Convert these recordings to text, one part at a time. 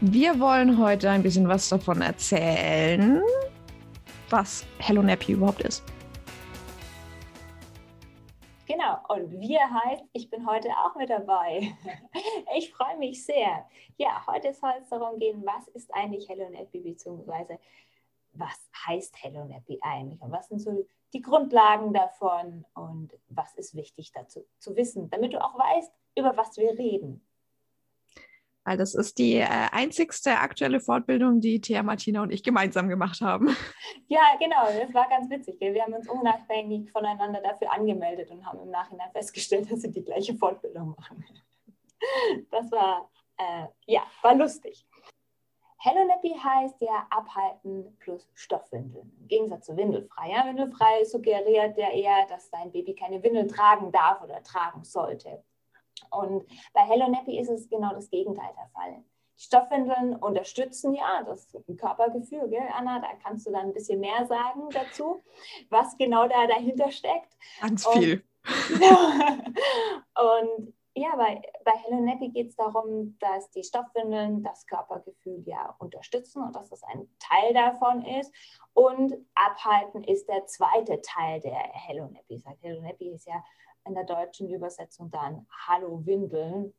Wir wollen heute ein bisschen was davon erzählen, was Hello Nappy überhaupt ist. Genau, und wir heißt, ich bin heute auch mit dabei. Ich freue mich sehr. Ja, heute soll es darum gehen, was ist eigentlich Hello Nappy, beziehungsweise was heißt Hello Nappy eigentlich und was sind so die Grundlagen davon und was ist wichtig dazu zu wissen, damit du auch weißt, über was wir reden weil das ist die äh, einzigste aktuelle Fortbildung, die Thea Martina und ich gemeinsam gemacht haben. Ja, genau, das war ganz witzig. Gell? Wir haben uns unabhängig voneinander dafür angemeldet und haben im Nachhinein festgestellt, dass sie die gleiche Fortbildung machen. Das war, äh, ja, war lustig. Hello Nappy heißt ja abhalten plus Stoffwindeln. Im Gegensatz zu windelfrei. Ja? Windelfrei suggeriert ja eher, dass dein Baby keine Windel tragen darf oder tragen sollte. Und bei Hello Nappy ist es genau das Gegenteil der Fall. Die Stoffwindeln unterstützen ja das Körpergefühl, gell, Anna? Da kannst du dann ein bisschen mehr sagen dazu, was genau da dahinter steckt. Ganz viel. Und, und ja, bei, bei Hello Nappy geht es darum, dass die Stoffwindeln das Körpergefühl ja unterstützen und dass das ein Teil davon ist. Und abhalten ist der zweite Teil der Hello Nappy. Hello Nappy ist ja in der deutschen Übersetzung dann Hallo Windeln.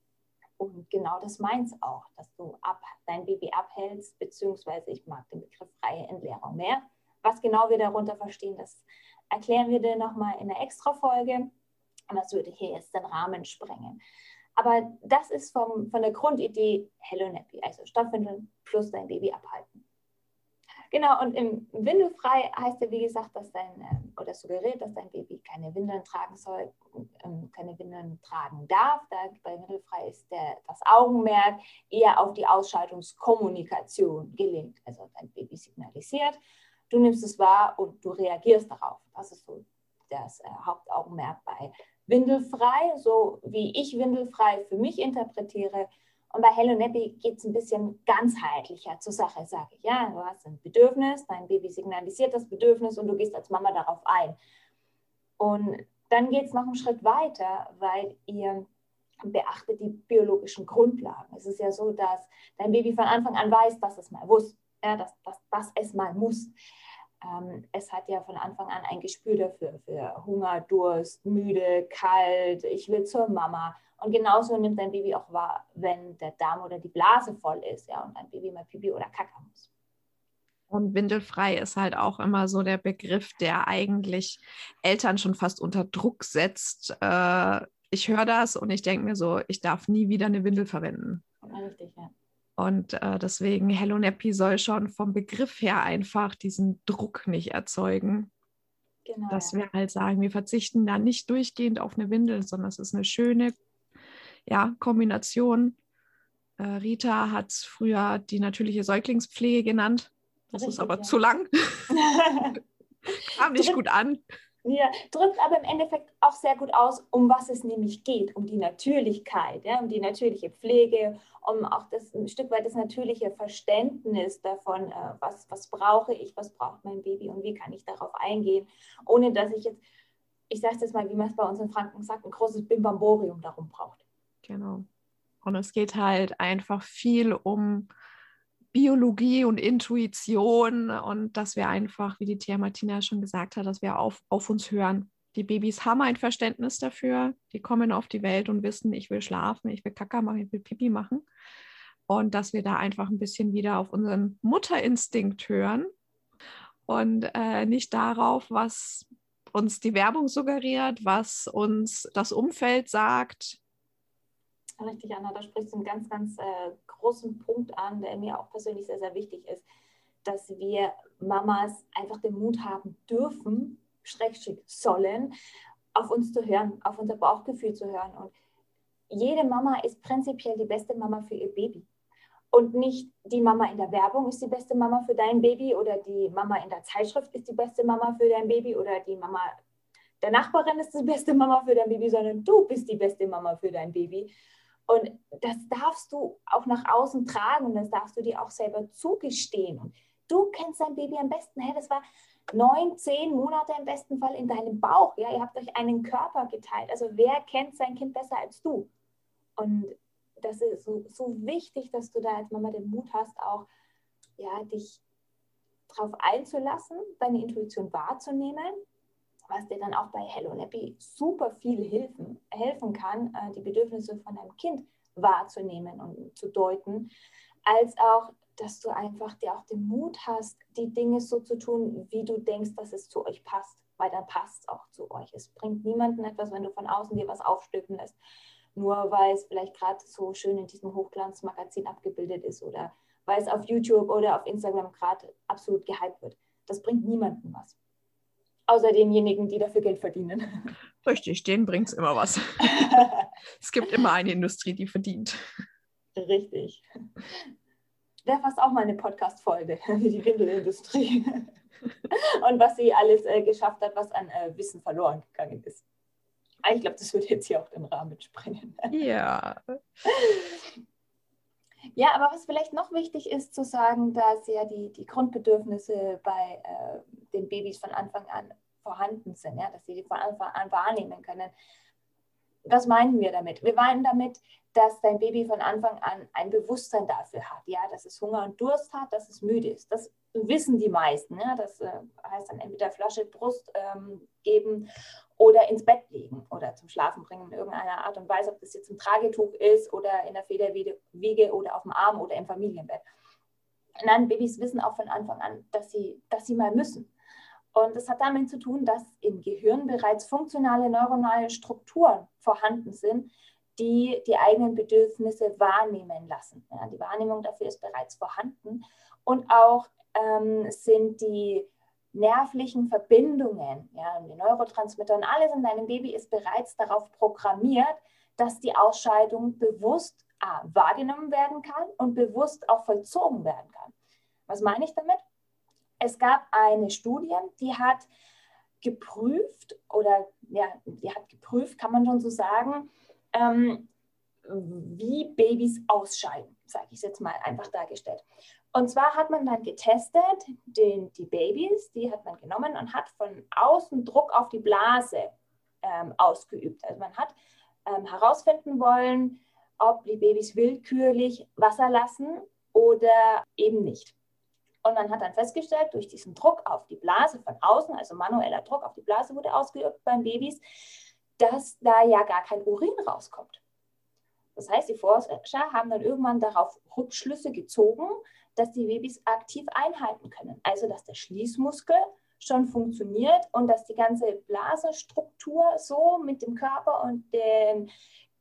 Und genau das meint es auch, dass du ab, dein Baby abhältst, beziehungsweise ich mag den Begriff freie Entleerung mehr. Was genau wir darunter verstehen, das erklären wir dir nochmal in der Extra-Folge. Und das würde hier jetzt den Rahmen sprengen. Aber das ist vom, von der Grundidee Hello Nappy, also Stoffwindeln plus dein Baby abhalten. Genau, und im Windelfrei heißt ja, wie gesagt, dass dein, ähm, oder suggeriert, dass dein Baby keine Windeln tragen soll, ähm, keine Windeln tragen darf. Da bei Windelfrei ist der, das Augenmerk eher auf die Ausschaltungskommunikation gelegt. Also dein Baby signalisiert, du nimmst es wahr und du reagierst darauf. Das ist so das äh, Hauptaugenmerk bei Windelfrei, so wie ich Windelfrei für mich interpretiere und bei Hello Nappy geht es ein bisschen ganzheitlicher zur Sache, sage ich. Ja, du hast ein Bedürfnis, dein Baby signalisiert das Bedürfnis und du gehst als Mama darauf ein. Und dann geht es noch einen Schritt weiter, weil ihr beachtet die biologischen Grundlagen. Es ist ja so, dass dein Baby von Anfang an weiß, dass es mal muss, ja, dass, dass, dass es mal muss. Ähm, es hat ja von Anfang an ein Gespür dafür, für Hunger, Durst, müde, kalt, ich will zur Mama. Und genauso nimmt dein Baby auch wahr, wenn der Darm oder die Blase voll ist, ja, und dein Baby mal Pipi oder Kacke muss. Und windelfrei ist halt auch immer so der Begriff, der eigentlich Eltern schon fast unter Druck setzt. Äh, ich höre das und ich denke mir so, ich darf nie wieder eine Windel verwenden. Richtig, ja. Und äh, deswegen, Hello Nappy soll schon vom Begriff her einfach diesen Druck nicht erzeugen. Genau, dass ja. wir halt sagen, wir verzichten da nicht durchgehend auf eine Windel, sondern es ist eine schöne, ja, Kombination. Äh, Rita hat es früher die natürliche Säuglingspflege genannt. Das Richtig, ist aber ja. zu lang. Kam nicht gut an. Ja, drückt aber im Endeffekt auch sehr gut aus, um was es nämlich geht, um die Natürlichkeit, ja, um die natürliche Pflege, um auch das ein Stück weit das natürliche Verständnis davon, äh, was, was brauche ich, was braucht mein Baby und wie kann ich darauf eingehen, ohne dass ich jetzt, ich sage es jetzt mal, wie man es bei uns in Franken sagt, ein großes Bimbamborium darum braucht. Genau. Und es geht halt einfach viel um Biologie und Intuition und dass wir einfach, wie die Thea Martina schon gesagt hat, dass wir auf, auf uns hören. Die Babys haben ein Verständnis dafür. Die kommen auf die Welt und wissen, ich will schlafen, ich will Kaka machen, ich will Pipi machen. Und dass wir da einfach ein bisschen wieder auf unseren Mutterinstinkt hören und äh, nicht darauf, was uns die Werbung suggeriert, was uns das Umfeld sagt, Richtig, Anna, da sprichst du einen ganz, ganz äh, großen Punkt an, der mir auch persönlich sehr, sehr wichtig ist, dass wir Mamas einfach den Mut haben dürfen, Schrägstrich sollen, auf uns zu hören, auf unser Bauchgefühl zu hören. Und jede Mama ist prinzipiell die beste Mama für ihr Baby. und nicht die Mama in der Werbung ist die beste Mama für dein Baby oder die Mama in der Zeitschrift ist die beste Mama für dein Baby oder die Mama der Nachbarin ist die beste Mama für dein Baby, sondern du bist die beste Mama für dein Baby. Und das darfst du auch nach außen tragen und das darfst du dir auch selber zugestehen. Und du kennst dein Baby am besten. Hey, das war neun, zehn Monate im besten Fall in deinem Bauch. Ja, ihr habt euch einen Körper geteilt. Also wer kennt sein Kind besser als du? Und das ist so, so wichtig, dass du da als Mama den Mut hast, auch ja, dich darauf einzulassen, deine Intuition wahrzunehmen, was dir dann auch bei Hello Nappy super viel helfen, helfen kann, äh, die Bedürfnisse von deinem Kind wahrzunehmen und zu deuten, als auch, dass du einfach dir auch den Mut hast, die Dinge so zu tun, wie du denkst, dass es zu euch passt, weil dann passt es auch zu euch. Es bringt niemandem etwas, wenn du von außen dir was aufstülpen lässt nur weil es vielleicht gerade so schön in diesem Hochglanzmagazin abgebildet ist oder weil es auf YouTube oder auf Instagram gerade absolut gehypt wird. Das bringt niemandem was. Außer denjenigen, die dafür Geld verdienen. Richtig, denen bringt es immer was. es gibt immer eine Industrie, die verdient. Richtig. Wäre fast auch mal eine Podcast-Folge, wie die Windelindustrie. Und was sie alles äh, geschafft hat, was an äh, Wissen verloren gegangen ist. Ah, ich glaube, das würde jetzt hier auch den Rahmen sprengen. Ja. Ja, aber was vielleicht noch wichtig ist zu sagen, dass ja die, die Grundbedürfnisse bei äh, den Babys von Anfang an vorhanden sind, ja, dass sie die von Anfang an wahrnehmen können. Was meinen wir damit? Wir meinen damit, dass dein Baby von Anfang an ein Bewusstsein dafür hat, ja, dass es Hunger und Durst hat, dass es müde ist. Das wissen die meisten. Ja? Das äh, heißt dann entweder Flasche Brust ähm, geben oder ins Bett legen oder zum Schlafen bringen in irgendeiner Art und Weise, ob das jetzt im Tragetuch ist oder in der Federwiege oder auf dem Arm oder im Familienbett. Nein, Babys wissen auch von Anfang an, dass sie, dass sie mal müssen. Und das hat damit zu tun, dass im Gehirn bereits funktionale neuronale Strukturen vorhanden sind, die die eigenen Bedürfnisse wahrnehmen lassen. Ja, die Wahrnehmung dafür ist bereits vorhanden. Und auch ähm, sind die nervlichen Verbindungen, ja, die Neurotransmitter und alles in deinem Baby ist bereits darauf programmiert, dass die Ausscheidung bewusst A, wahrgenommen werden kann und bewusst auch vollzogen werden kann. Was meine ich damit? Es gab eine Studie, die hat geprüft oder ja, die hat geprüft, kann man schon so sagen, ähm, wie Babys ausscheiden, sage ich es jetzt mal einfach dargestellt. Und zwar hat man dann getestet, den, die Babys, die hat man genommen und hat von außen Druck auf die Blase ähm, ausgeübt. Also man hat ähm, herausfinden wollen, ob die Babys willkürlich Wasser lassen oder eben nicht. Und man hat dann festgestellt, durch diesen Druck auf die Blase von außen, also manueller Druck auf die Blase wurde ausgeübt beim Babys, dass da ja gar kein Urin rauskommt. Das heißt, die Forscher haben dann irgendwann darauf Rückschlüsse gezogen, dass die Babys aktiv einhalten können. Also, dass der Schließmuskel schon funktioniert und dass die ganze Blasenstruktur so mit dem Körper und den,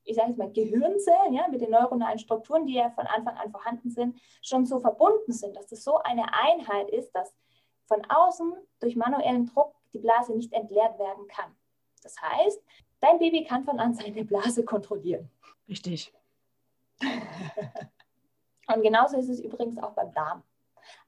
ich sage jetzt mal, Gehirnzellen, ja, mit den neuronalen Strukturen, die ja von Anfang an vorhanden sind, schon so verbunden sind, dass das so eine Einheit ist, dass von außen durch manuellen Druck die Blase nicht entleert werden kann. Das heißt, dein Baby kann von an seine Blase kontrollieren. Richtig. Und genauso ist es übrigens auch beim Darm.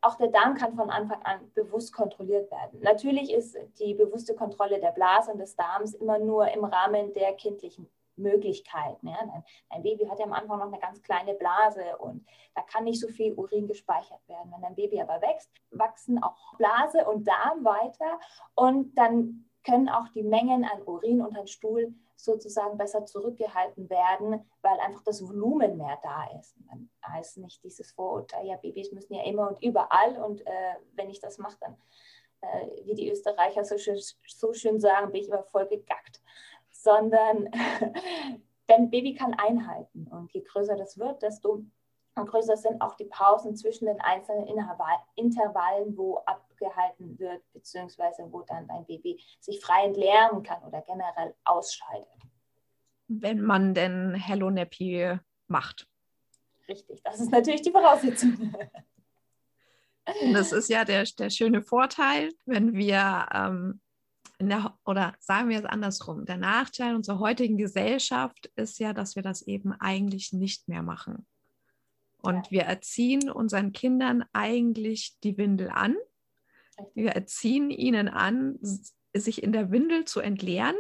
Auch der Darm kann von Anfang an bewusst kontrolliert werden. Natürlich ist die bewusste Kontrolle der Blase und des Darms immer nur im Rahmen der kindlichen Möglichkeiten. Ja. Ein Baby hat ja am Anfang noch eine ganz kleine Blase und da kann nicht so viel Urin gespeichert werden. Wenn ein Baby aber wächst, wachsen auch Blase und Darm weiter und dann können auch die Mengen an Urin und an Stuhl sozusagen besser zurückgehalten werden, weil einfach das Volumen mehr da ist. Dann heißt nicht dieses Vorurteil, ja, Babys müssen ja immer und überall und äh, wenn ich das mache, dann, äh, wie die Österreicher so schön, so schön sagen, bin ich immer voll gegackt. Sondern dein Baby kann einhalten und je größer das wird, desto größer sind auch die Pausen zwischen den einzelnen Intervallen, wo abgehalten wird, beziehungsweise wo dann dein Baby sich frei entleeren kann oder generell ausscheidet. Wenn man denn Hello Nappy macht. Richtig, das ist natürlich die Voraussetzung. Das ist ja der, der schöne Vorteil, wenn wir, ähm, der, oder sagen wir es andersrum, der Nachteil unserer heutigen Gesellschaft ist ja, dass wir das eben eigentlich nicht mehr machen. Und wir erziehen unseren Kindern eigentlich die Windel an. Wir erziehen ihnen an, sich in der Windel zu entleeren.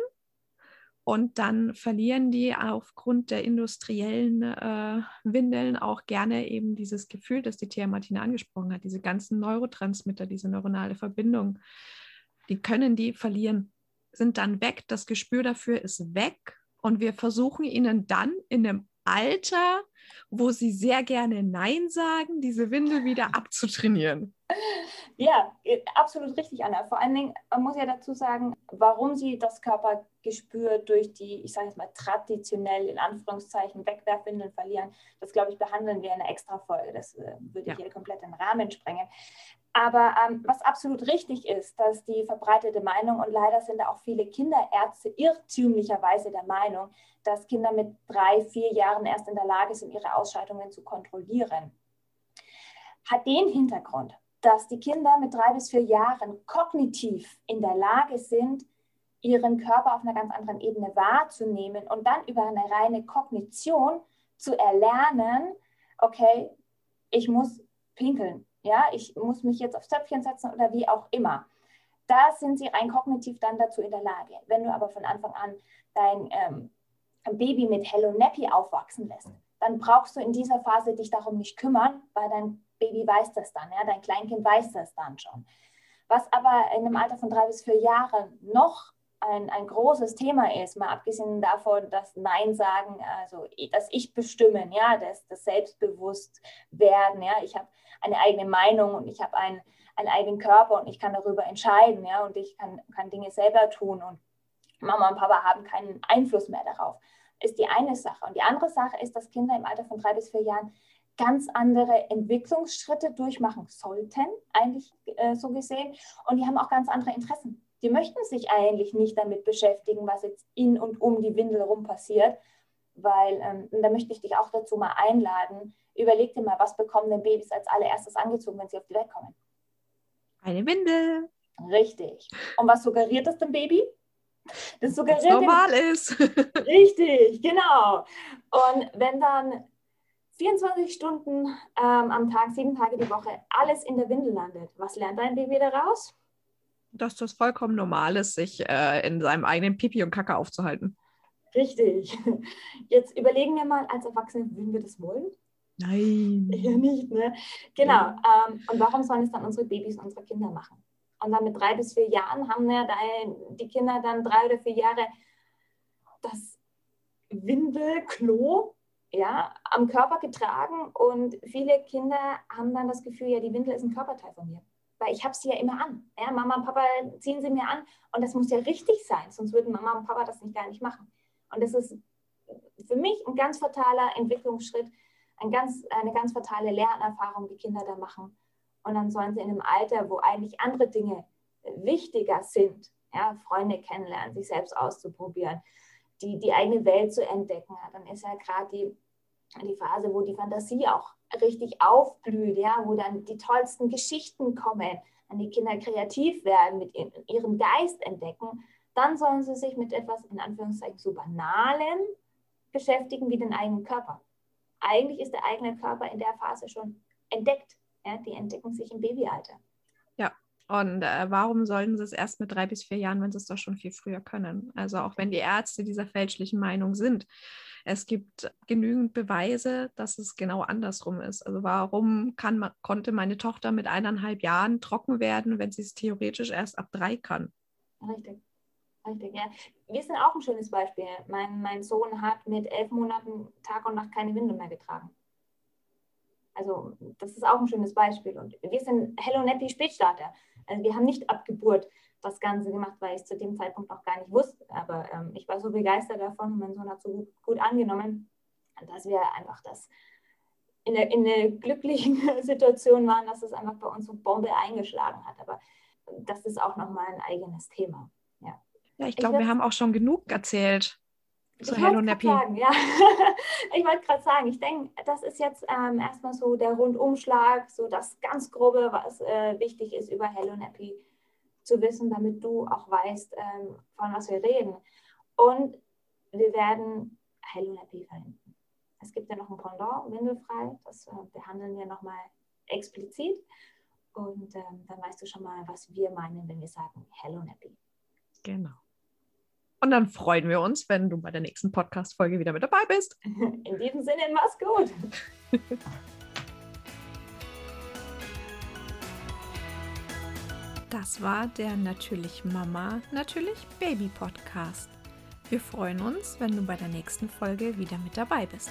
Und dann verlieren die aufgrund der industriellen äh, Windeln auch gerne eben dieses Gefühl, das die Thea Martina angesprochen hat, diese ganzen Neurotransmitter, diese neuronale Verbindung. Die können die verlieren, sind dann weg. Das Gespür dafür ist weg. Und wir versuchen ihnen dann in einem Alter, wo sie sehr gerne Nein sagen, diese Windel wieder abzutrainieren. Ja, äh, absolut richtig, Anna. Vor allen Dingen, man muss ja dazu sagen, warum sie das Körpergespür durch die, ich sage jetzt mal, traditionell in Anführungszeichen Wegwerfwindeln verlieren. Das, glaube ich, behandeln wir in einer Extra-Folge. Das äh, würde ja. hier komplett den Rahmen sprengen. Aber ähm, was absolut richtig ist, dass die verbreitete Meinung, und leider sind da auch viele Kinderärzte irrtümlicherweise der Meinung, dass Kinder mit drei, vier Jahren erst in der Lage sind, ihre Ausscheidungen zu kontrollieren. Hat den Hintergrund, dass die Kinder mit drei bis vier Jahren kognitiv in der Lage sind, ihren Körper auf einer ganz anderen Ebene wahrzunehmen und dann über eine reine Kognition zu erlernen, okay, ich muss pinkeln, ja, ich muss mich jetzt aufs Töpfchen setzen oder wie auch immer. Da sind sie rein kognitiv dann dazu in der Lage. Wenn du aber von Anfang an dein ähm, Baby mit Hello Nappy aufwachsen lässt, dann brauchst du in dieser Phase dich darum nicht kümmern, weil dein Baby weiß das dann, ja, dein Kleinkind weiß das dann schon. Was aber in einem Alter von drei bis vier Jahren noch ein, ein großes Thema ist, mal abgesehen davon, dass Nein sagen, also das Ich bestimmen, ja, das, das Selbstbewusstwerden, ja, ich habe eine eigene Meinung und ich habe einen, einen eigenen Körper und ich kann darüber entscheiden, ja, und ich kann, kann Dinge selber tun und Mama und Papa haben keinen Einfluss mehr darauf, ist die eine Sache. Und die andere Sache ist, dass Kinder im Alter von drei bis vier Jahren ganz andere Entwicklungsschritte durchmachen sollten, eigentlich äh, so gesehen. Und die haben auch ganz andere Interessen die möchten sich eigentlich nicht damit beschäftigen, was jetzt in und um die Windel rum passiert, weil, ähm, da möchte ich dich auch dazu mal einladen, überleg dir mal, was bekommen denn Babys als allererstes angezogen, wenn sie auf die Welt kommen? Eine Windel. Richtig. Und was suggeriert das dem Baby? Das suggeriert was normal dem, ist. Richtig, genau. Und wenn dann 24 Stunden ähm, am Tag, sieben Tage die Woche alles in der Windel landet, was lernt dein Baby daraus? Dass das vollkommen normal ist, sich äh, in seinem eigenen Pipi und Kacke aufzuhalten. Richtig. Jetzt überlegen wir mal, als Erwachsene, würden wir das wollen? Nein. Ja, nicht, ne? Genau. Ja. Ähm, und warum sollen es dann unsere Babys, unsere Kinder machen? Und dann mit drei bis vier Jahren haben ja die Kinder dann drei oder vier Jahre das Windelklo ja, am Körper getragen und viele Kinder haben dann das Gefühl, ja, die Windel ist ein Körperteil von mir weil ich habe sie ja immer an. Ja, Mama und Papa ziehen sie mir an und das muss ja richtig sein, sonst würden Mama und Papa das nicht gar nicht machen. Und das ist für mich ein ganz fataler Entwicklungsschritt, ein ganz, eine ganz fatale Lernerfahrung, die Kinder da machen. Und dann sollen sie in einem Alter, wo eigentlich andere Dinge wichtiger sind, ja, Freunde kennenlernen, sich selbst auszuprobieren, die, die eigene Welt zu entdecken. dann ist ja gerade die, die Phase, wo die Fantasie auch richtig aufblüht, ja, wo dann die tollsten Geschichten kommen, an die Kinder kreativ werden, mit ihrem Geist entdecken, dann sollen sie sich mit etwas in Anführungszeichen so banalen beschäftigen wie den eigenen Körper. Eigentlich ist der eigene Körper in der Phase schon entdeckt. Ja, die entdecken sich im Babyalter. Und äh, warum sollten sie es erst mit drei bis vier Jahren, wenn sie es doch schon viel früher können? Also auch wenn die Ärzte dieser fälschlichen Meinung sind es gibt genügend Beweise, dass es genau andersrum ist. Also warum kann, konnte meine Tochter mit eineinhalb Jahren trocken werden, wenn sie es theoretisch erst ab drei kann? Richtig. Richtig, ja. Wir sind auch ein schönes Beispiel. Mein, mein Sohn hat mit elf Monaten Tag und Nacht keine Windel mehr getragen. Also das ist auch ein schönes Beispiel. Und wir sind Hello Nappy Spätstarter. Also wir haben nicht ab Geburt das Ganze gemacht, weil ich es zu dem Zeitpunkt noch gar nicht wusste. Aber ähm, ich war so begeistert davon, mein Sohn hat so gut, gut angenommen, dass wir einfach das in der, in der glücklichen Situation waren, dass es einfach bei uns so Bombe eingeschlagen hat. Aber das ist auch nochmal ein eigenes Thema. Ja, ja ich glaube, wir haben auch schon genug erzählt zu Hello Nappy. Sagen, ja. ich wollte gerade sagen, ich denke, das ist jetzt ähm, erstmal so der Rundumschlag, so das ganz Grobe, was äh, wichtig ist über Hello Nappy zu wissen, damit du auch weißt, ähm, von was wir reden. Und wir werden Hello Happy verwenden. es gibt ja noch ein Pendant, windelfrei. Das äh, behandeln wir nochmal explizit. Und ähm, dann weißt du schon mal, was wir meinen, wenn wir sagen Hello Nappy. Genau. Und dann freuen wir uns, wenn du bei der nächsten Podcast-Folge wieder mit dabei bist. In diesem Sinne, mach's gut. Das war der Natürlich Mama, Natürlich Baby Podcast. Wir freuen uns, wenn du bei der nächsten Folge wieder mit dabei bist.